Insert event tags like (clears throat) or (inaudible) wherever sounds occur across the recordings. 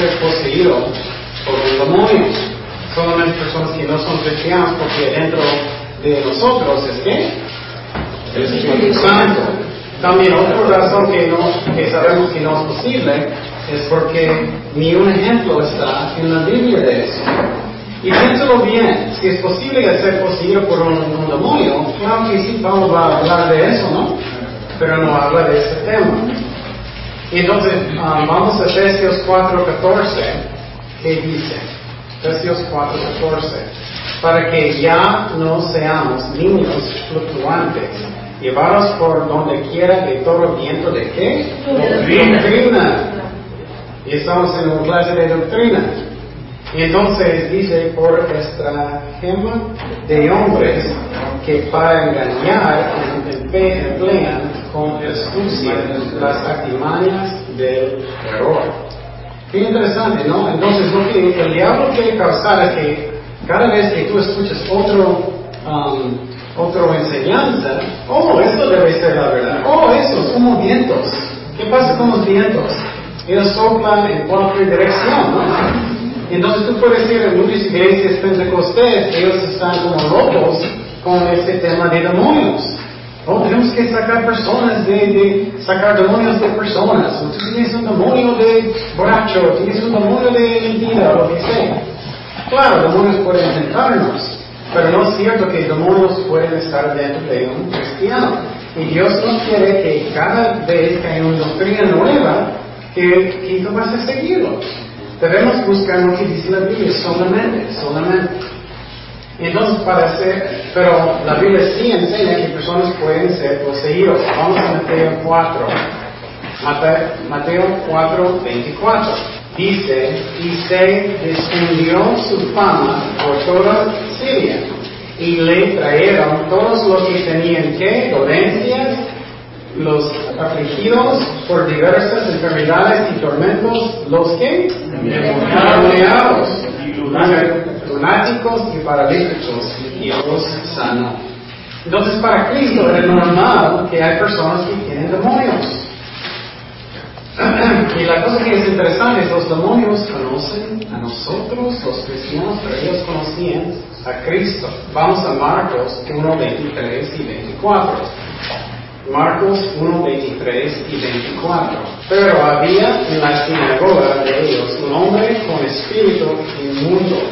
ser poseído por un demonio. Solamente personas que no son cristianos porque dentro de nosotros es que el Espíritu Santo. También otra razón que, no, que sabemos que no es posible es porque ni un ejemplo está en la Biblia de eso. Y piénsalo bien, si es posible ser poseído por un, demonio, claro que sí, vamos a hablar de eso, ¿no? Pero no habla de ese tema. Entonces, um, vamos a Efesios 4.14, ¿qué dice? Efesios 4.14, para que ya no seamos niños fluctuantes, llevados por donde quiera de todo viento de qué? Doctrina. Y estamos en una clase de doctrina. Y entonces dice, por gema de hombres que para engañar emplean con astucia las artimañas del error. Qué interesante, ¿no? Entonces lo que el diablo quiere causar es que cada vez que tú escuchas otro, um, otra enseñanza, oh, esto debe ser la verdad, oh, eso es como vientos. ¿Qué pasa con los vientos? Ellos soplan en cualquier dirección, ¿no? Entonces tú puedes ir en muchas iglesias pentecostés, ellos están como locos con este tema de demonios. Oh, tenemos que sacar personas de, sacar demonios de personas. Tú tienes un demonio de borracho, tienes un demonio de mentira, lo que sea. Claro, demonios pueden tentarnos, pero no es cierto que demonios pueden estar dentro de un cristiano. Y Dios no quiere que cada vez que hay una doctrina nueva, que, que tú vas a. Debemos buscar lo que dice la Biblia solamente, solamente. Entonces, para hacer, pero la Biblia sí enseña que personas pueden ser poseídos. Vamos a Mateo 4. Mateo 4, 24. Dice, y se difundió su fama por toda Siria, y le trajeron todos los que tenían que dolencias los afligidos por diversas enfermedades y tormentos, los que endemoniados, lunáticos y paralíticos, y los sanó. Entonces para Cristo era normal que hay personas que tienen demonios. (clears throat) Y la cosa que es interesante es los demonios conocen a nosotros, los cristianos, pero ellos conocían a Cristo. Vamos a Marcos 1, 23 y 24. Marcos 1, 23 y 24. Pero había en la sinagoga de ellos un hombre con espíritu inmundo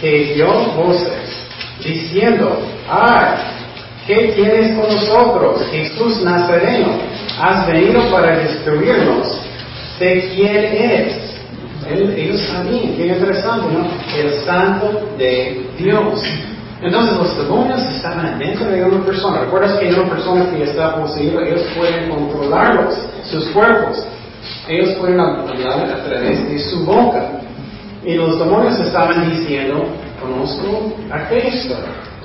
que dio voces diciendo, ¡ay! ¿Qué tienes con nosotros, Jesús Nazareno? Has venido para destruirnos. ¿De quién ellos qué interesante, ¿no? El santo de Dios. Entonces los demonios estaban dentro de una persona. ¿Recuerdas que hay una persona que está poseída? Ellos pueden controlarlos, sus cuerpos. Ellos pueden hablar a través de su boca. Y los demonios estaban diciendo, conozco a Cristo.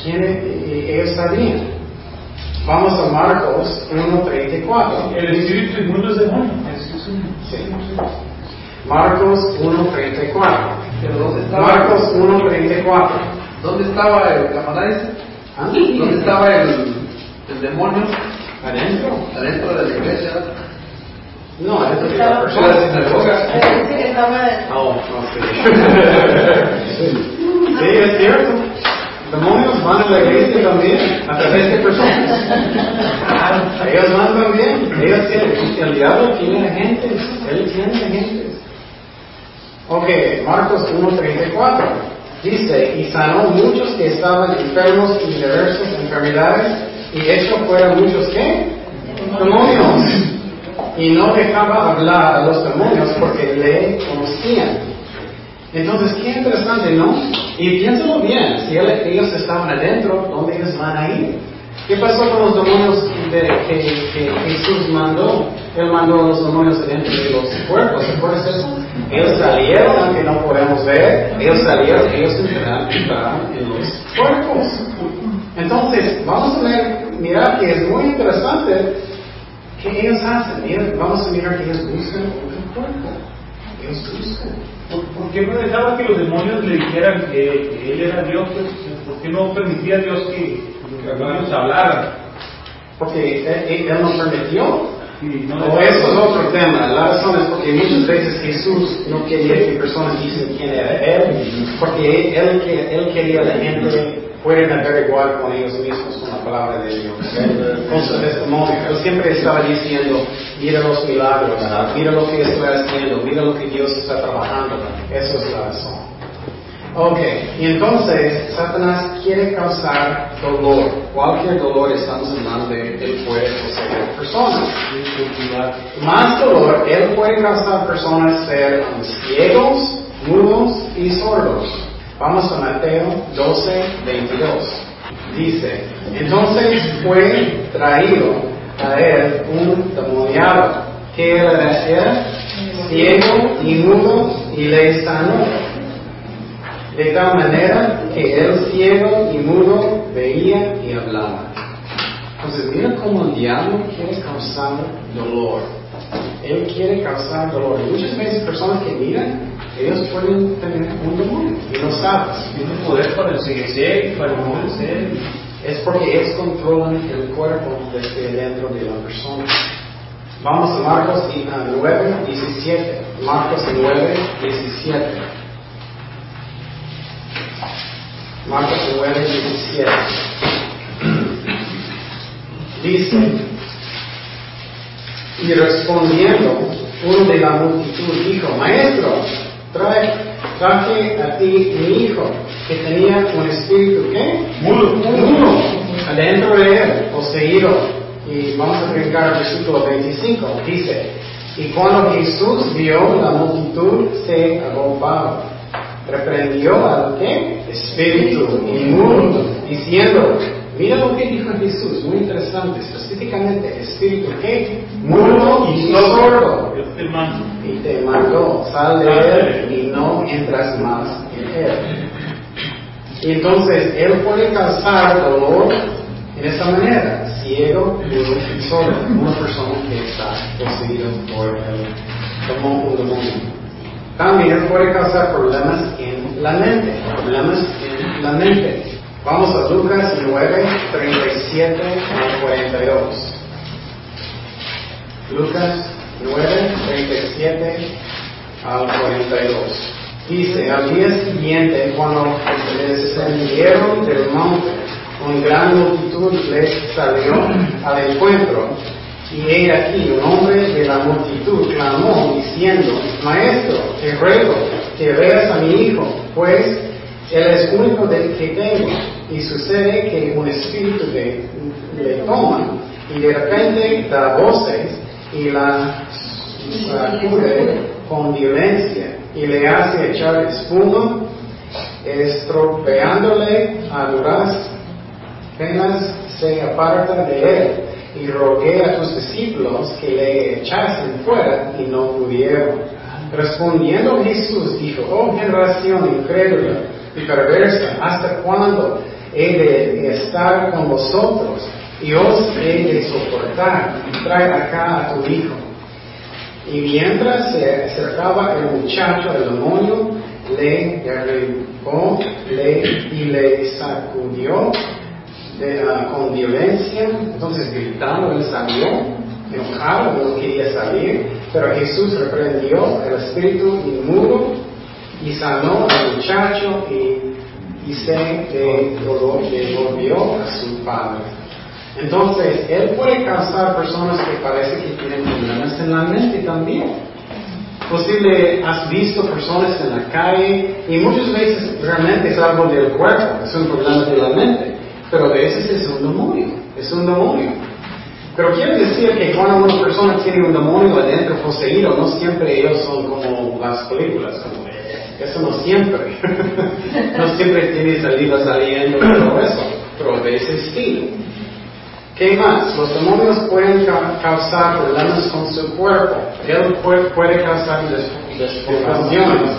¿Quién ellos sabían. Vamos a Marcos 1.34. El espíritu inmundo es demonio. Sí. Marcos 1.34. Marcos 1.34. ¿Dónde estaba el camarada ese? ¿Ah? ¿Dónde estaba el, el demonio? ¿Adentro? Adentro de la iglesia. No, adentro de la persona. De la sinagoga. Oh, no sé. (laughs) sí, es cierto. Demonios van a la iglesia también, a través de personas. (laughs) Ellos van también. Ellos tienen, el diablo tiene agentes. Él tiene agentes. Ok, Marcos 1.34. Dice, y sanó muchos que estaban enfermos y diversas enfermedades, y hecho fueron muchos que demonios. Y no dejaba hablar a los demonios porque le conocían. Entonces, qué interesante, ¿no? Y piénsalo bien, si ellos estaban adentro, ¿dónde ellos van a ir? ¿Qué pasó con los demonios que, Jesús mandó? Él mandó a los demonios dentro de los cuerpos, ¿recuerdas eso? Ellos salieron, aunque no podemos ver, ellos salieron, ellos entraron en los cuerpos. Entonces, vamos a ver, mirar que es muy interesante qué ellos hacen. vamos a mirar que ellos buscan un cuerpo. Ellos buscan. ¿Por, qué no dejaba que los demonios le dijeran que, él era Dios? Pues, ¿Por qué no permitía a Dios que demonios hablaran? Porque él, no permitió. Sí, no O eso es otro tema. La razón es porque muchas veces Jesús no quería que personas dicen quién era Él, porque Él, él quería la gente pueden averiguar con ellos mismos con la palabra de Dios, con su testimonio. Él siempre estaba diciendo, mira los milagros, mira lo que estoy haciendo, mira lo que Dios está trabajando. Eso es la razón. Ok, y entonces Satanás quiere causar dolor. Cualquier dolor estamos hablando de él puede poseer personas. Más dolor, él puede causar personas ser ciegos, mudos y sordos. Vamos a Mateo 12, 22. Dice, entonces fue traído a él un demoniado que era, era ciego y mudo y le sanó. De tal manera que el ciego y mudo veía y hablaba. Entonces, mira cómo el diablo quiere causar dolor. Él quiere causar dolor. Y muchas veces personas que miran, ellos pueden tener un demonio y no sabes. Tiene poder para enseguecer y para enmudecer. Es porque ellos controlan el cuerpo desde dentro de la persona. Vamos a Marcos 9, 17. Marcos 9, 17. Marcos 9, 17. Dice, y respondiendo, uno de la multitud dijo, Maestro, trae, traje a ti mi hijo, que tenía un espíritu, ¿qué? Mudo. Mudo, adentro de él, poseído. Y vamos a brincar al versículo 25. Dice, y cuando Jesús vio la multitud, se agolpaba. Reprendió al qué? Espíritu inmundo, diciendo, mira lo que dijo Jesús, muy interesante, específicamente, espíritu qué? Mudo y sordo. Y te mandó, sal de él y no entras más en él. Y entonces él puede causar dolor en esa manera, ciego, mudo y sordo, una persona que está poseída por el demonio. También puede causar problemas en la mente, problemas en la mente. Vamos a Lucas 9, 37 al 42. Lucas 9, 37 al 42. Dice, al día siguiente, cuando descendieron del monte, una gran multitud les salió al encuentro, y he aquí un hombre de la multitud clamó diciendo, Maestro, te ruego que veas a mi hijo, pues él es único de que tengo, y sucede que un espíritu le, le toma, y de repente da voces, y la sacude con violencia, y le hace echar espuma, estropeándole a duras penas se aparta de él y rogué a tus discípulos que le echasen fuera y no pudieron. Respondiendo Jesús dijo, oh generación incrédula y perversa, ¿hasta cuándo he de estar con vosotros y os he de soportar? Trae acá a tu hijo. Y mientras se acercaba el muchacho, el demonio le derribó le, y le sacudió con violencia, entonces gritando, él salió, enojado, no quería salir, pero Jesús reprendió el espíritu inmundo y sanó al muchacho y, y se devolvió a su padre. Entonces, él puede causar personas que parece que tienen problemas en la mente también. Posible has visto personas en la calle y muchas veces realmente es algo del cuerpo, es un problema de la mente pero a veces es un demonio, es un demonio. Pero quiero decir que cuando una persona tiene un demonio adentro poseído, no siempre ellos son como las películas, como eso no siempre. (laughs) no siempre tiene salida saliendo y todo eso, pero a veces sí. ¿Qué más? Los demonios pueden ca causar problemas con su cuerpo. Él puede, puede causar desformaciones.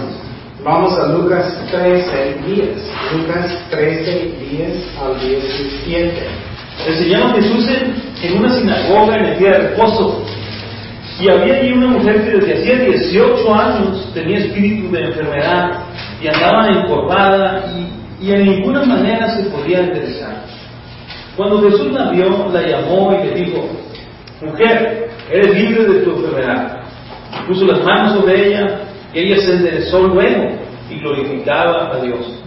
Vamos a Lucas 13, 10. Lucas 13, 10 al 17. Enseñaba Jesús en, en una sinagoga en el día de reposo. Y había allí una mujer que desde hacía 18 años tenía espíritu de enfermedad y andaba encorvada y, y en ninguna manera se podía enderezar. Cuando Jesús la vio, la llamó y le dijo, mujer, eres libre de tu enfermedad. Puso las manos sobre ella ella se enderezó luego y glorificaba a Dios.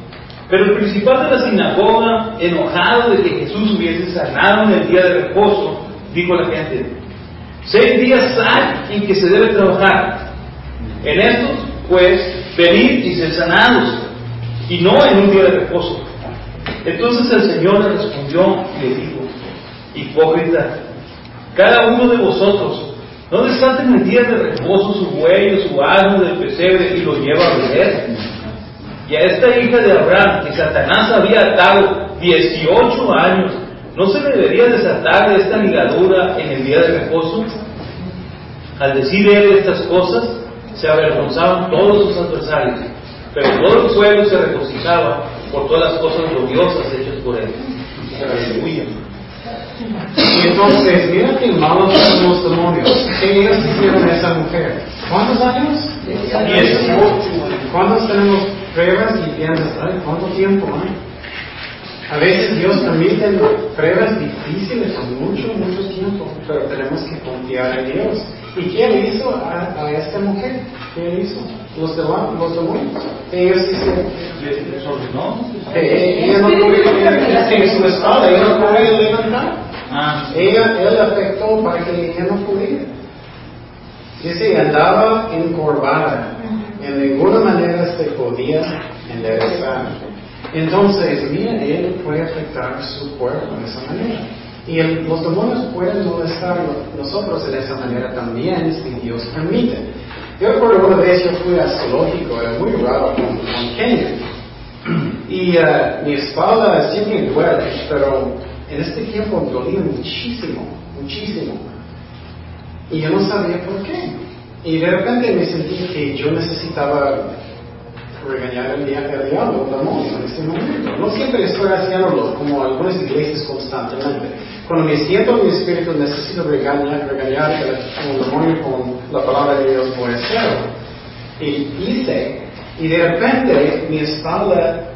Pero el principal de la sinagoga, enojado de que Jesús hubiese sanado en el día de reposo, dijo a la gente, seis días hay en que se debe trabajar. En estos, pues, venid y ser sanados, y no en un día de reposo. Entonces el Señor le respondió y le dijo, hipócrita, cada uno de vosotros no desata en el día de reposo su buey su asno del pesebre y lo lleva a beber. Y a esta hija de Abraham, que Satanás había atado 18 años, ¿no se debería desatar de esta ligadura en el día de reposo? Al decir él estas cosas, se avergonzaban todos sus adversarios, pero todo el pueblo se regocijaba por todas las cosas gloriosas hechas por él. Aleluya. Y entonces, mira qué malos son los demonios. ¿Qué ellos hicieron a esa mujer? ¿Cuántos años? ¿Cuántos tenemos pruebas y piensas, ay, cuánto tiempo hay? A veces Dios permite pruebas difíciles por mucho, mucho tiempo, pero tenemos que confiar en Dios. ¿Y quién hizo a, a esta mujer? ¿Quién hizo? Los, demonios. Los demonios. Ellos hicieron. Eh, eh, ella no podía, su estado, ella no podía levantar. Ah, Ella, él afectó para que ella no pudiera. Dice, andaba encorvada. En ninguna manera se podía enderezar. Entonces, mira, él puede afectar su cuerpo de esa manera. Y el- los demonios pueden molestar a nosotros de esa manera también, si Dios permite. Yo recuerdo una vez yo fui al zoológico, era muy raro con, con Kenia. Y eh, mi espalda siempre duele, pero en este tiempo dolía muchísimo, muchísimo. Y yo no sabía por qué. Y de repente me sentí que yo necesitaba regañar al dia- al diablo, al demonio en este momento. No siempre estoy haciéndolo, como algunas iglesias constantemente. Cuando me siento en mi espíritu, necesito regañar, regañar al demonio con la palabra de Dios, voy a hacerlo. Y hice, y de repente mi espalda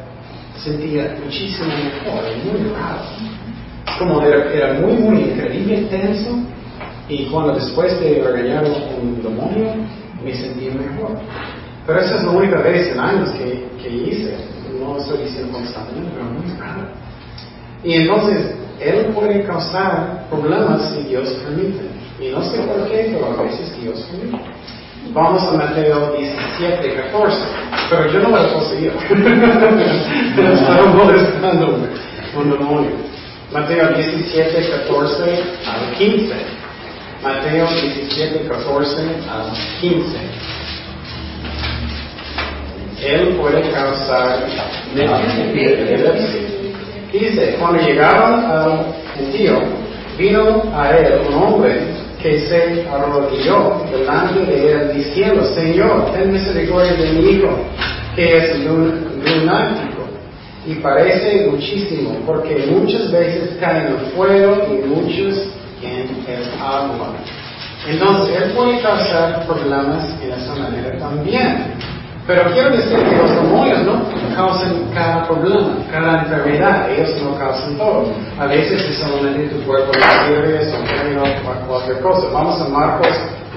sentía muchísimo mejor, muy raro. Como era, era muy, muy increíble, tenso, y cuando después de regañar a un demonio, me sentí mejor. Pero esa es la única vez en años que, que hice. No estoy diciendo constantemente, pero muy raro. Y entonces, Él puede causar problemas si Dios permite. Y no sé por qué, pero a veces Dios permite. Vamos a Mateo 17, 14. Pero yo no me lo poseía. (laughs) Estaba molestándome un demonio. Mateo 17, 14 al 15. Mateo 17, 14 al 15. Él puede causar epilepsia. Dice, cuando llegaron al gentío, vino a él un hombre que se arrodilló delante de él diciendo, Señor, ten misericordia de mi hijo, que es lun- lunático y parece muchísimo, porque muchas veces cae en el fuego y muchos en el agua. Entonces, él puede causar problemas en esa manera también. Pero quiero decir que los demonios no causan cada problema, cada enfermedad, ellos no causan todo. A veces es solamente tu cuerpo un término, cualquier cosa. Vamos a Marcos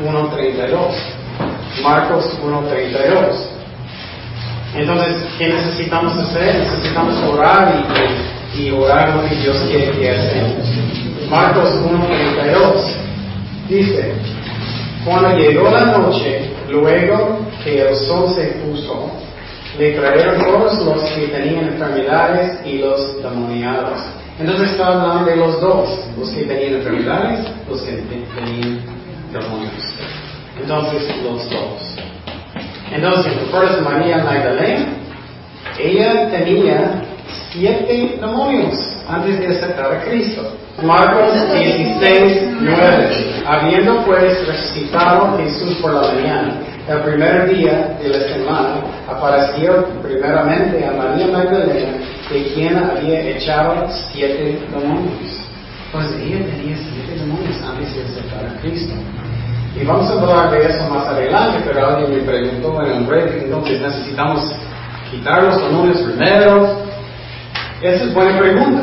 1.32. Marcos 1.32. Entonces, ¿qué necesitamos hacer? Necesitamos orar y, y orar lo que Dios quiere que hacemos. Marcos 1.32 dice, cuando llegó la noche, luego que el sol se puso, le trajeron todos los que tenían enfermedades y los demoniados. Entonces está hablando de los dos, los que tenían enfermedades, los que te- tenían demonios. Entonces los dos. Entonces, ¿recuerdas a María Magdalena? Ella tenía siete demonios antes de aceptar a Cristo. Marcos 16, 9. Habiendo pues resucitado Jesús por la mañana, el primer día de la semana, apareció primeramente a María Magdalena, de quien había echado siete demonios. Entonces ella tenía siete demonios antes de aceptar a Cristo. Y vamos a hablar de eso más adelante, pero alguien me preguntó en un break, entonces necesitamos quitar los demonios primero. Esa es buena pregunta.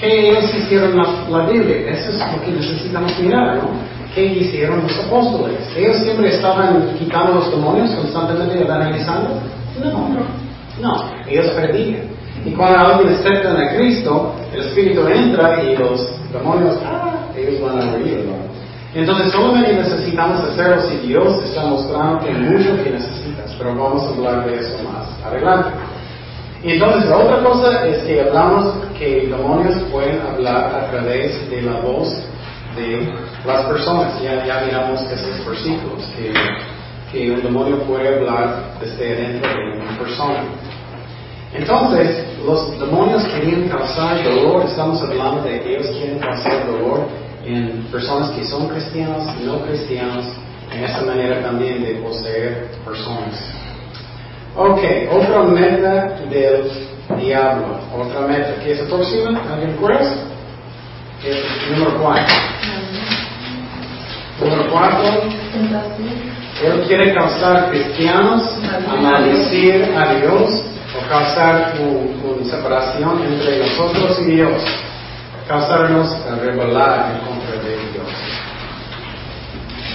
¿Qué ellos hicieron la, la Biblia? Eso es lo que necesitamos mirar, ¿no? ¿Qué hicieron los apóstoles? ¿Ellos siempre estaban quitando los demonios constantemente evangelizando? No, no, ellos perdían. Y cuando alguien acepta a Cristo, el Espíritu entra y los demonios, ah, ellos van a morir, ¿no? Entonces solamente necesitamos hacerlo si Dios está mostrando que hay mucho que necesitas, pero vamos a hablar de eso más adelante. Y entonces la otra cosa es que hablamos que demonios pueden hablar a través de la voz de las personas. Ya, ya miramos esos versículos, que, que un demonio puede hablar desde adentro de una persona. Entonces, los demonios querían causar dolor, estamos hablando de que ellos quieren causar dolor en personas que son cristianos y no cristianos, en esta manera también de poseer personas. Ok, otra meta del diablo, otra meta, ¿qué es próxima? ¿Alguien recuerda? Número cuatro. Número cuatro, él quiere causar cristianos a maldecir a Dios o causar una separación entre nosotros y Dios, causarnos a rebelar en contra de Dios.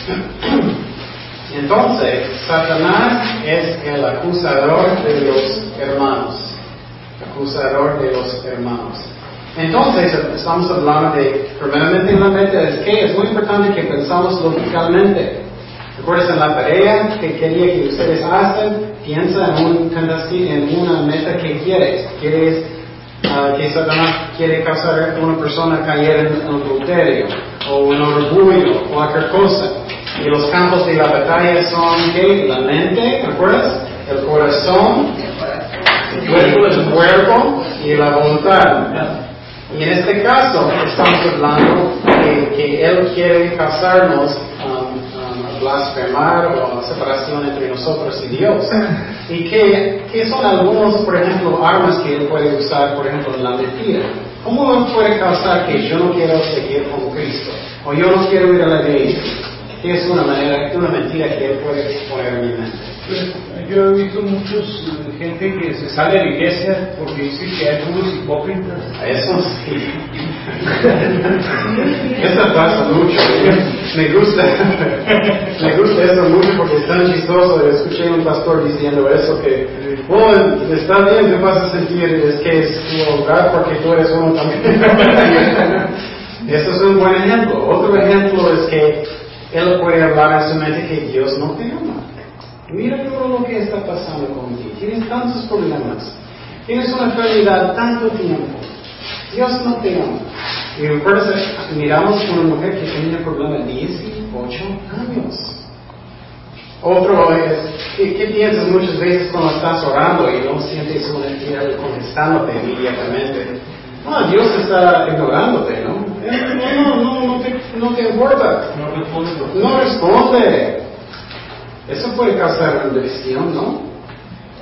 (clears throat) Entonces, Satanás es el acusador de los hermanos, acusador de los hermanos. Entonces, estamos hablando de, primeramente en la mente, es que es muy importante que pensamos lógicamente. ¿Recuerdas en la tarea que quería que ustedes hacen? Piensa en, un, una meta que quieres. Quieres uh, que Satanás quiere causar a una persona caer en adulterio o en orgullo o cualquier cosa. Y los campos de la batalla son ¿qué? la mente, ¿recuerdas? El corazón, el cuerpo y la voluntad. Y en este caso estamos hablando de que Él quiere causarnos blasfemar o a separación entre nosotros y Dios. Y que, que, son algunos, por ejemplo, armas que Él puede usar, por ejemplo, en la mentira. ¿Cómo puede causar que yo no quiero seguir con Cristo? O yo no quiero ir a la iglesia. Es una manera, una mentira que Él puede poner en mi mente. Yo he visto muchos gente que se sale de la iglesia porque dice que hay puros hipócritas. Eso sí. eso pasa mucho. Me gusta, me gusta eso mucho porque es tan chistoso. Escuché a un pastor diciendo eso que, oh, está bien, te vas a sentir, es que es tu hogar porque tú eres uno también. (laughs) eso es un buen ejemplo. Otro ejemplo es que él puede hablar en su mente que Dios no te ama. Mira todo lo que está pasando contigo. Tienes tantos problemas. Tienes una enfermedad tanto tiempo. Dios no te ama. Y recuerda, miramos una mujer que tenía un problema de 18 años. Otro es, ¿qué, ¿qué, piensas muchas veces cuando estás orando y no sientes una entidad contestándote inmediatamente? No, Dios está ignorándote, ¿no? No, no, no, no te, no te importa. No responde. No responde. Eso puede causar división, ¿no?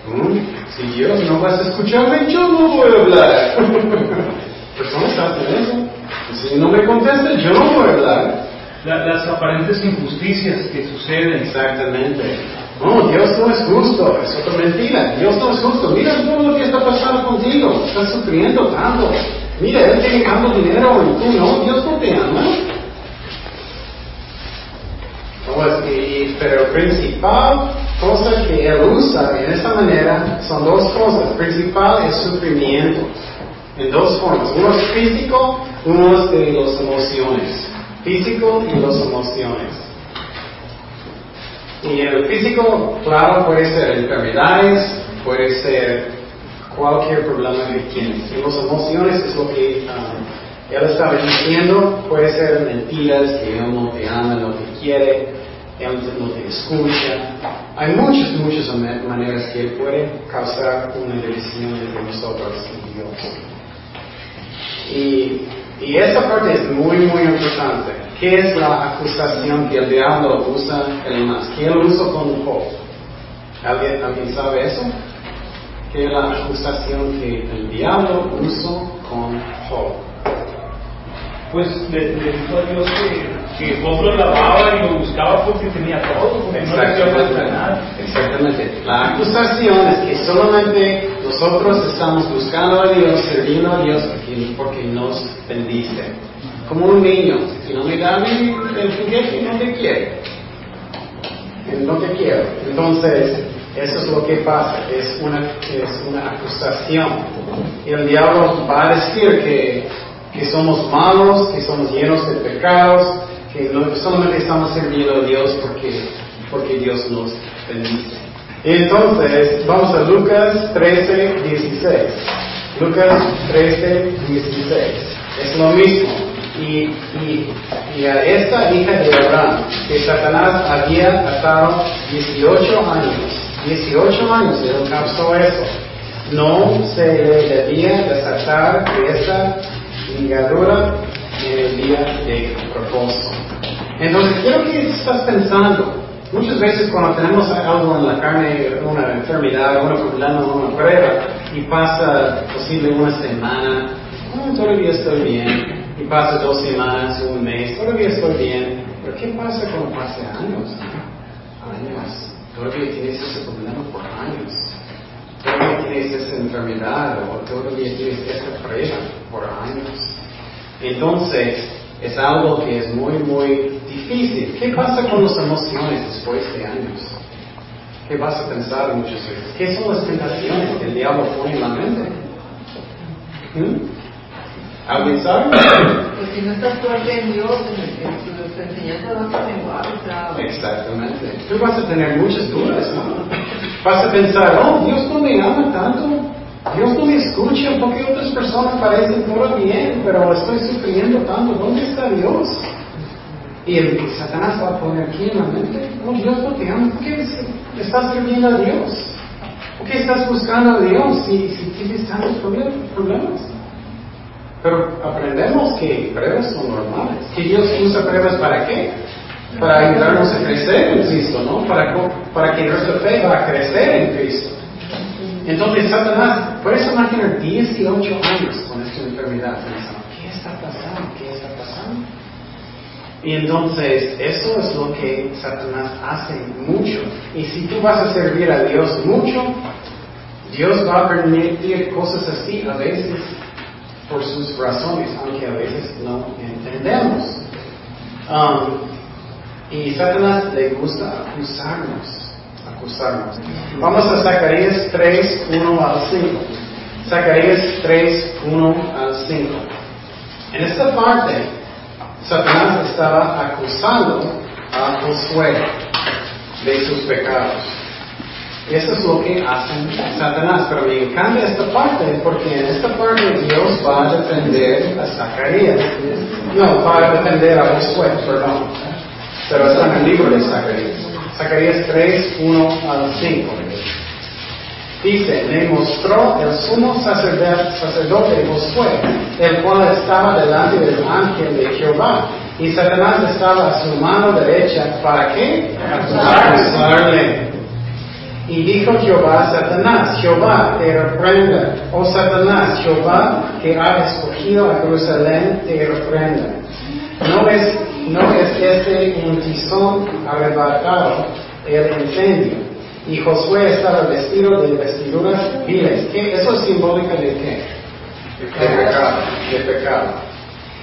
¿Mm? Si Dios no vas a escucharme, yo no voy a hablar. (laughs) Personas hacen eso. Si no me contestas, yo no voy a hablar. La, las aparentes injusticias que suceden. Exactamente. No, Dios no es justo, es otra mentira. Dios no es justo. Mira todo lo que está pasando contigo. Estás sufriendo tanto. Mira, Él tiene tanto dinero y tú no. Dios no te ama. Pues, y, pero principal cosa que Él usa en esta manera son dos cosas. Principal es sufrimiento. En dos formas. Uno es físico, uno es de las emociones. Físico y las emociones. Y el físico, claro, puede ser enfermedades, puede ser cualquier problema que tienes. Y las emociones es lo que um, él estaba diciendo, puede ser mentiras, que él no te ama, no te quiere, no te escucha. Hay muchas, muchas maneras que él puede causar una división entre nosotros y Dios. Y, y esa parte es muy, muy importante. ¿Qué es la acusación que el diablo usa el más? ¿Qué usa con Job? ¿Alguien, ¿Alguien sabe eso? ¿Qué es la acusación que el diablo usó con Job? Pues le, dijo Dios que, que Job lo lavaba y lo buscaba porque tenía todo, porque no nada. Exactamente. La acusación es que solamente nosotros estamos buscando a Dios, sirviendo a Dios porque, porque nos bendice. Como un niño, si no me da el juguete, no te quiere. No te quiero. Entonces, eso es lo que pasa, es una, es una acusación. Y el diablo va a decir que, que somos malos, que somos llenos de pecados, que solamente estamos sirviendo a Dios porque, porque Dios nos bendice. Entonces, vamos a Lucas 13, 16. Lucas 13, 16. Es lo mismo. Y, y, y, a esta hija de Abraham, que Satanás había atado 18 años, 18 años él causó eso, no se le debía desatar de esa ligadura en el día de propósito. Entonces, quiero que estás pensando, Muchas veces cuando tenemos algo en la carne, una enfermedad, una problema, una prueba, y pasa posible una semana, oh, todavía estoy bien, y pasa dos semanas, un mes, todavía estoy bien, pero ¿qué pasa cuando pasa años? Años. Todavía tienes ese problema por años. Todavía tienes esa enfermedad o todavía tienes esa prueba por años. Entonces, es algo que es muy, muy difícil. ¿Qué pasa con las emociones después de años? ¿Qué vas a pensar muchas veces? ¿Qué son las tentaciones que el diablo pone en la mente? ¿Mm? ¿Alguien sabe? Pues si no estás fuerte en Dios, en, tus enseñanzas vas a igual. Exactamente. Tú vas a tener muchas dudas, ¿no? Vas a pensar, oh, Dios no me ama tanto. Dios no me escucha porque otras personas parecen todo bien, pero estoy sufriendo tanto. ¿Dónde está Dios? Y Satanás va a poner aquí en la mente, oh Dios no te ama, ¿por qué estás sirviendo a Dios? ¿Por qué estás buscando a Dios si, si tienes tantos problemas? Pero aprendemos que pruebas son normales. Que Dios usa pruebas para qué? Para ayudarnos a crecer en Cristo, ¿no? Para, para que nuestra fe va a crecer en Cristo. Entonces Satanás, por eso imaginar 18 años con esta enfermedad, pensando, ¿qué está pasando? ¿Qué está pasando? Y entonces eso es lo que Satanás hace mucho. Y si tú vas a servir a Dios mucho, Dios va a permitir cosas así a veces por sus razones, aunque a veces no entendemos. Um, y Satanás le gusta acusarnos acusarnos. Vamos a Zacarías 3, 1 al 5. Zacarías 3, 1 al 5. En esta parte, Satanás estaba acusando a Josué de sus pecados. Eso es lo que hace Satanás. Pero me encanta esta parte porque en esta parte Dios va a defender a Zacarías. No, va a defender a Josué, perdón. Pero está en el libro de Zacarías. Zacarías 3, 1 al 5. Dice, le mostró el sumo sacerdote, Josué, el cual estaba delante del ángel de Jehová, y Satanás estaba a su mano derecha, ¿para qué? Acusarle. Y dijo Jehová Satanás, Jehová te reprenda, oh Satanás, Jehová que ha escogido a Jerusalén te reprenda. No es no es este un tizón arrebatado el incendio. Y Josué estaba vestido de vestiduras viles. ¿Qué? ¿Eso es simbólico de qué? De pecado. De pecado.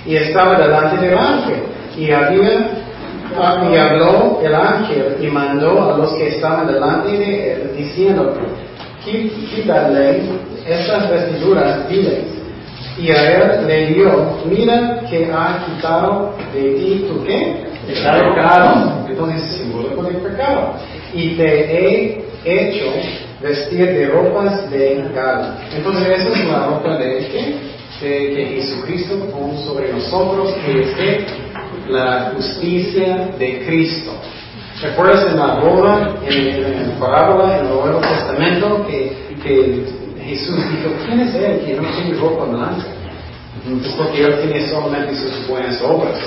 Y estaba delante del ángel. Y había ah, y habló el ángel y mandó a los que estaban delante de él diciendo, quítale estas vestiduras viles y a él le dio, mira que ha quitado de ti tu qué? Pecado. Entonces simbólico de pecado. Y te he hecho vestir de ropas de gala. Entonces esa es la ropa de qué? De que Jesucristo pone sobre nosotros, que es que la justicia de Cristo. ¿Recuerdas en la boda, en, la parábola, en el Nuevo Testamento, que, que Jesús dijo, ¿quién es él que no tiene ropa blanca? Porque él tiene solamente sus buenas obras,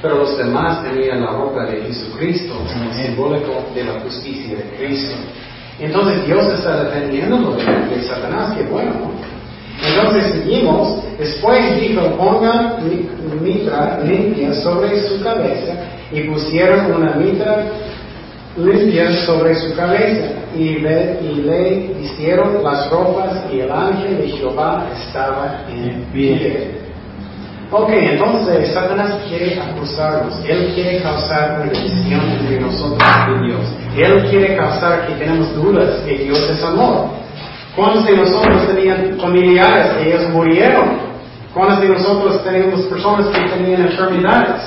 pero los demás tenían la ropa de Jesucristo, como simbólico de la justicia de Cristo. Entonces Dios está defendiendo de, de Satanás, que bueno, Entonces seguimos, después dijo, pongan mitra limpia sobre su cabeza y pusieron una mitra limpia sobre su cabeza. y, ve, y le vistieron las ropas y el ángel de Jehová estaba en pie. Ok, entonces Satanás quiere acusarnos, él quiere causar una división entre nosotros y Dios, él quiere causar que tenemos dudas que Dios es amor. ¿Cuántos de nosotros tenían familiares que ellos murieron? ¿Cuántos de nosotros tenemos personas que tenían enfermedades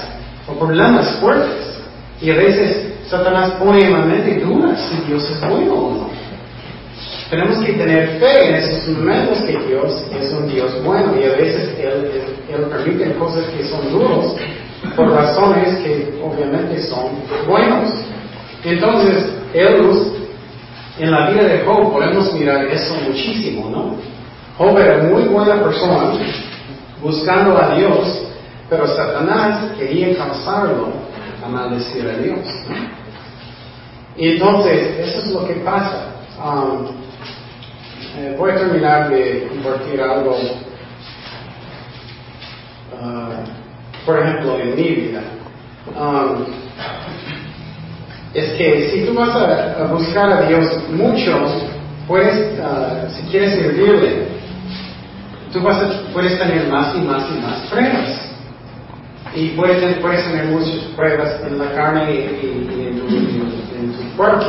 o problemas fuertes? Y a veces Satanás pone en la mente dudas si Dios es bueno o no. Tenemos que tener fe en esos momentos que Dios es un Dios bueno y a veces Él, él permite cosas que son duros por razones que obviamente son buenos. Entonces, Él en la vida de Job podemos mirar eso muchísimo, ¿no? Job era muy buena persona, buscando a Dios, pero Satanás quería causarlo a maldecir a Dios. Y entonces, eso es lo que pasa. Um, eh, voy a terminar de compartir algo, uh, por ejemplo, en mi vida. Um, es que si tú vas a, buscar a Dios mucho, puedes, uh, si quieres servirle, tú vas a, puedes tener más y más y más pruebas. Y puedes, puedes tener muchas pruebas en la carne y, en, tu, cuerpo.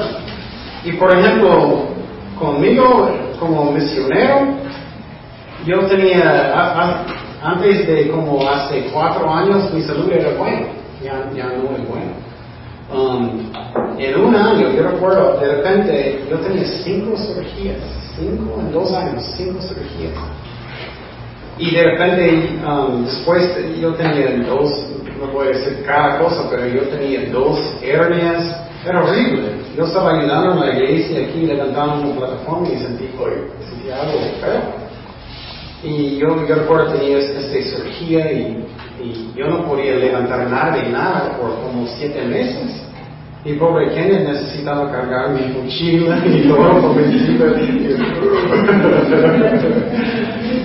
Y por ejemplo, conmigo como misionero, yo tenía, antes de como hace cuatro años, mi salud era buena, ya, ya no es buena. Um, en un año, yo recuerdo, de repente, yo tenía cinco cirugías, cinco en dos años, cinco cirugías. Y de repente, um, después yo tenía dos, no voy a decir cada cosa, pero yo tenía dos hernias. Era horrible. Yo estaba ayudando en la iglesia aquí, levantando una plataforma y sentí, oye, sentí algo feo. Y yo, yo recuerdo tenía esta cirugía y, y, yo no podía levantar nada de nada por como siete meses. Y pobre Kenneth necesitaba cargar mi mochila y todo por mi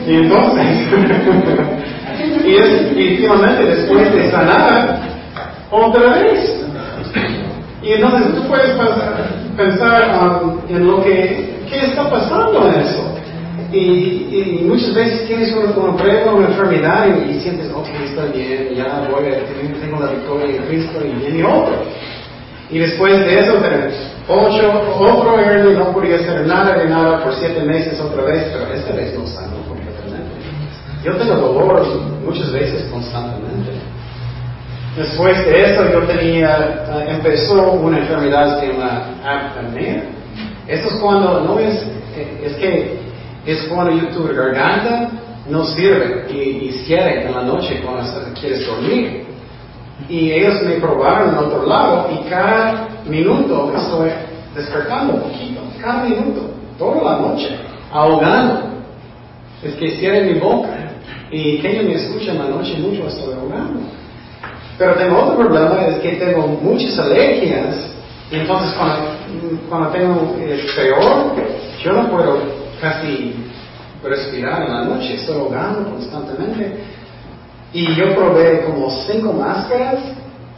Y entonces, (laughs) y, es, finalmente después de sanar, otra vez. Y entonces tú puedes pensar um, en lo que, ¿qué está pasando en eso? Y, muchas veces tienes una, prueba, una enfermedad y, sientes, ok, está bien, ya voy a, tengo la victoria en Cristo y viene otro. Y después de eso tenemos ocho, otro hernia, no podía hacer nada de nada por siete meses otra vez, pero esta vez no sanó. Yo tengo dolor muchas veces constantemente. Después de eso yo tenía, eh, empezó una enfermedad se llama apnea. Eso es cuando, no es, es que es cuando tu garganta no sirve y, y en la noche cuando quieres dormir. Y ellos me probaron en otro lado y cada minuto estoy despertando un poquito, cada minuto, toda la noche, ahogando. Es que cierre mi boca y que me escucha en la noche mucho estoy ahogando. Pero tengo otro problema, es que tengo muchas alergias, y entonces cuando, cuando tengo el peor, yo no puedo casi respirar en la noche, estoy ahogando constantemente. Y yo probé como cinco máscaras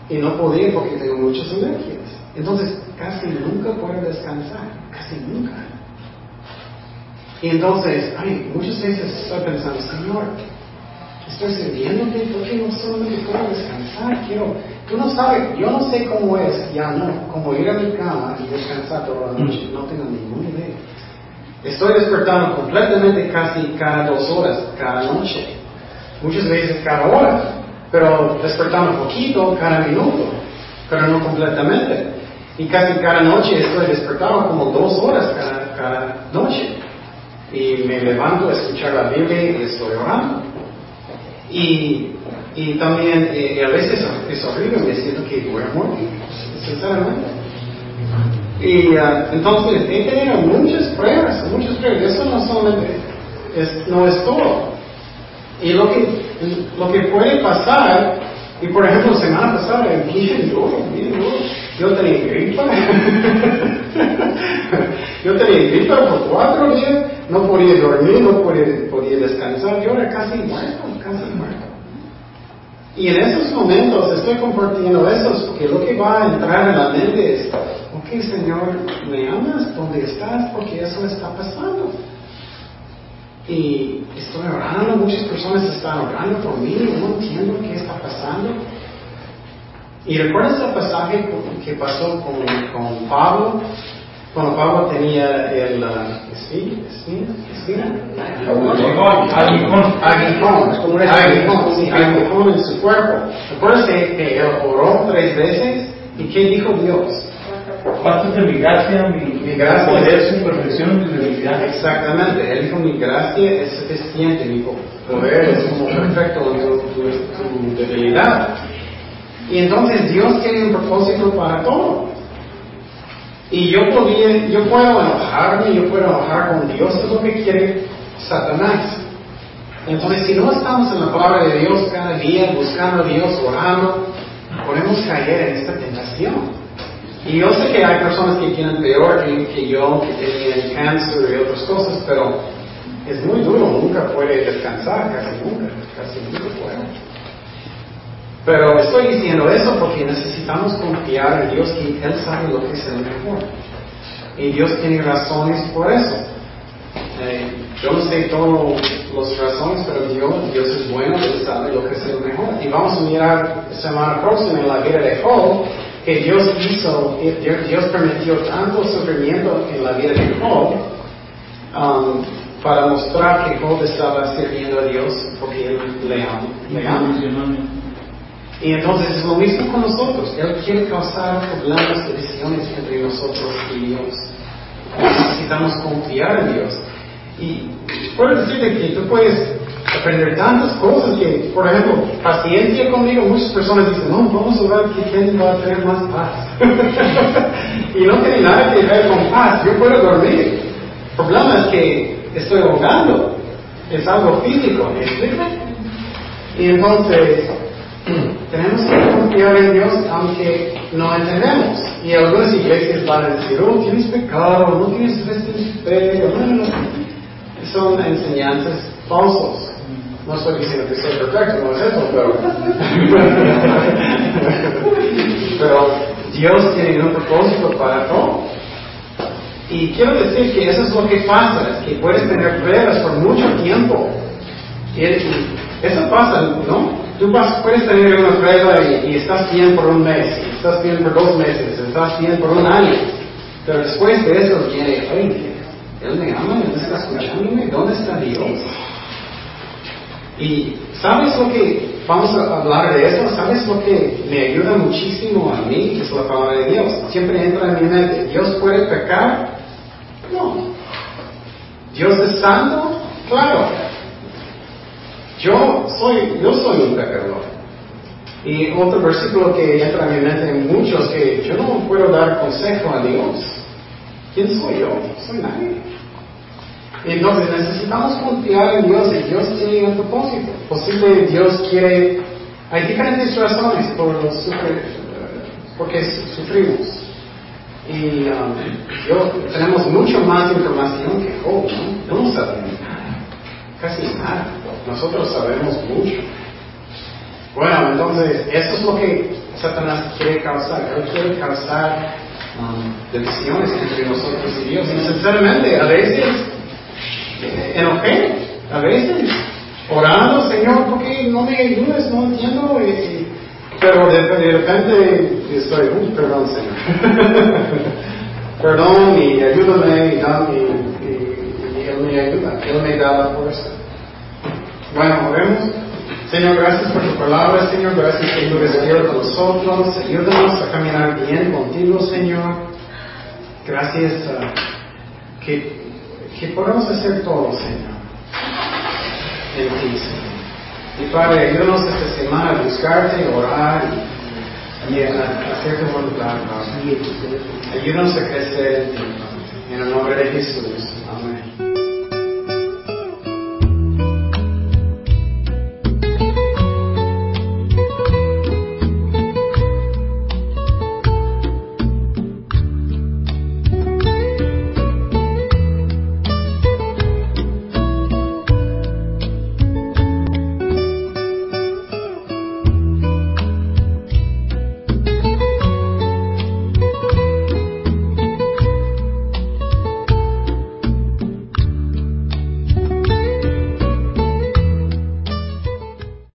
y no podía porque tengo muchas alergias. Entonces casi nunca puedo descansar, casi nunca. Y entonces, ay, muchas veces estoy pensando, Señor, estoy sirviéndote, porque no solamente puedo descansar? Quiero, tú no sabes, yo no sé cómo es, ya no, como ir a mi cama y descansar toda la noche, no tengo ninguna idea. Estoy despertando completamente casi cada dos horas, cada noche, muchas veces cada hora, pero despertando poquito cada minuto, pero no completamente. Y casi cada noche estoy despertando como dos horas cada noche. Y me levanto a escuchar la Biblia y estoy orando. Y, y también eh, a veces es horrible, me siento que duermo, sinceramente. Y uh, entonces he tenido muchas pruebas, muchas pruebas. Eso no solamente es, no es todo. Y lo que, lo que puede pasar, y por ejemplo, semana pasada, (laughs) bien duro. Yo tenía gripa. (laughs) Yo tenía gripa por cuatro días, no podía dormir, no podía, podía descansar. Yo era casi muerto. Y en esos momentos estoy compartiendo eso porque lo que va a entrar en la mente es, ok Señor, ¿me amas? ¿Dónde estás? Porque eso está pasando. Y estoy orando, muchas personas están orando por mí, no entiendo qué está pasando. Y recuerdas el pasaje que pasó con, con Pablo, cuando Pablo tenía el espina, espina, Aguijón. aguijón, como un aguijón, sí, aguijón en su cuerpo. ¿Recuerdas que, él oró tres veces? ¿Y qué dijo Dios? Bástate mi gracia, mi, Mi gracia. poder, su perfección, tu debilidad. Exactamente, él dijo mi gracia es suficiente, mi poder es como perfecto tu, tu- tu debilidad. Y entonces Dios tiene un propósito para todo. Y yo podía, yo puedo enojarme, yo puedo enojar con Dios, es lo que quiere Satanás. Entonces, si no estamos en la palabra de Dios cada día, buscando a Dios, orando, podemos caer en esta tentación. Y yo sé que hay personas que tienen peor que, yo, que tienen cáncer y otras cosas, pero es muy duro, nunca puede descansar, casi nunca, casi nunca. Pero estoy diciendo eso porque necesitamos confiar en Dios que Él sabe lo que es el mejor. Y Dios tiene razones por eso. Eh, yo no sé todas las razones, pero Dios, Dios es bueno, Él sabe lo que es el mejor. Y vamos a mirar semana próxima en la vida de Job, que Dios hizo, Dios permitió tanto sufrimiento en la vida de Job, um, para mostrar que Job estaba sirviendo a Dios porque Él le ama. Le ama. Y entonces es lo mismo con nosotros. Él quiere causar problemas, divisiones entre nosotros y Dios. Necesitamos confiar en Dios. Y puedo decirte que tú puedes aprender tantas cosas que, por ejemplo, paciencia conmigo. Muchas personas dicen, no, vamos a ver que quién va a tener más paz. (laughs) y no tiene nada que ver con paz. Yo puedo dormir. El problema es que estoy ahogando. Es algo físico. ¿Me explico? Y entonces, tenemos que confiar en Dios aunque no entendemos. Y algunas iglesias van a decir, oh, tienes pecado, no tienes fe. Son enseñanzas falsos. No estoy diciendo que soy perfecto, no es eso, pero... (laughs) pero Dios tiene un propósito para todo. Y quiero decir que eso es lo que pasa, es que puedes tener pruebas por mucho tiempo. Y eso pasa, ¿no? Tú vas, puedes tener una prueba y, estás bien por un mes, estás bien por dos meses, estás bien por un año. Pero después de eso viene, oye, Él me ama, Él está escuchándome, ¿dónde está Dios? Y ¿sabes lo que, vamos a hablar de eso, ¿sabes lo que me ayuda muchísimo a mí? Que es la palabra de Dios. Siempre entra en mi mente, ¿Dios puede pecar? No. ¿Dios es santo? Claro. Yo soy, yo soy un pecador. Y otro versículo que entra en mi mente en muchos que yo no puedo dar consejo a Dios. ¿Quién soy yo? Soy nadie. Entonces necesitamos confiar en Dios y Dios tiene un propósito. Posible Dios quiere, hay diferentes razones por los sufrir, porque sufrimos. Y um, yo, tenemos mucho más información que Job, ¿no? No sabemos nada, casi nada. Nosotros sabemos mucho. Bueno, entonces, eso es lo que Satanás quiere causar. Él quiere causar um, divisiones entre nosotros y Dios. Y sinceramente, a veces, eh, enojé, a veces, orando, Señor, ¿por qué no me ayudas? No entiendo. Y, y, pero de, repente estoy, uy, perdón, Señor. (laughs) perdón y ayúdame y, dame, y, y Él me ayuda, Él me da la fuerza. Bueno, oremos. Señor, gracias por tu palabra, Señor. Gracias que tú eres fiel con nosotros. Ayúdanos a caminar bien contigo, Señor. Gracias uh, que, que podamos hacer todo, Señor. En ti, Señor. Y Padre, ayúdanos esta semana a buscarte, a orar y, a, a hacer tu voluntad. Ayúdanos a crecer en ti. En el nombre de Jesús.